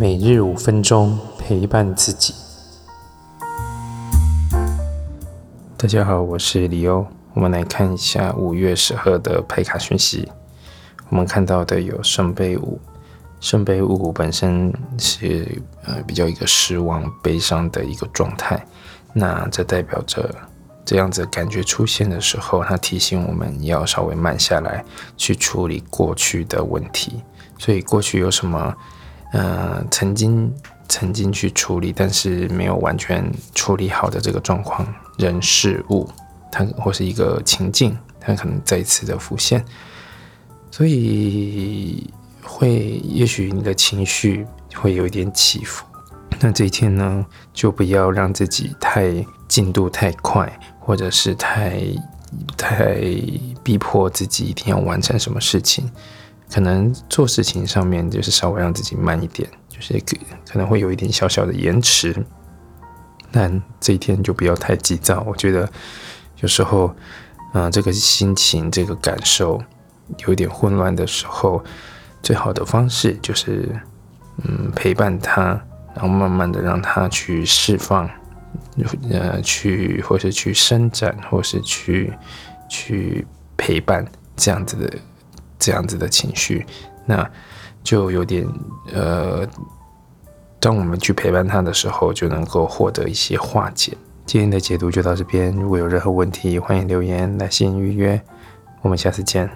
每日五分钟陪伴自己。大家好，我是李欧。我们来看一下五月十号的牌卡讯息。我们看到的有圣杯五，圣杯五本身是呃比较一个失望、悲伤的一个状态。那这代表着这样子感觉出现的时候，它提醒我们要稍微慢下来，去处理过去的问题。所以过去有什么呃曾经曾经去处理，但是没有完全处理好的这个状况，人事物，它或是一个情境，它可能再一次的浮现。所以会，也许你的情绪会有一点起伏。那这一天呢，就不要让自己太进度太快，或者是太太逼迫自己一定要完成什么事情。可能做事情上面就是稍微让自己慢一点，就是可可能会有一点小小的延迟。但这一天就不要太急躁。我觉得有时候，嗯，这个心情、这个感受。有一点混乱的时候，最好的方式就是，嗯，陪伴他，然后慢慢的让他去释放，呃，去或是去伸展，或是去去陪伴这样子的这样子的情绪，那就有点呃，当我们去陪伴他的时候，就能够获得一些化解。今天的解读就到这边，如果有任何问题，欢迎留言来信预约，我们下次见。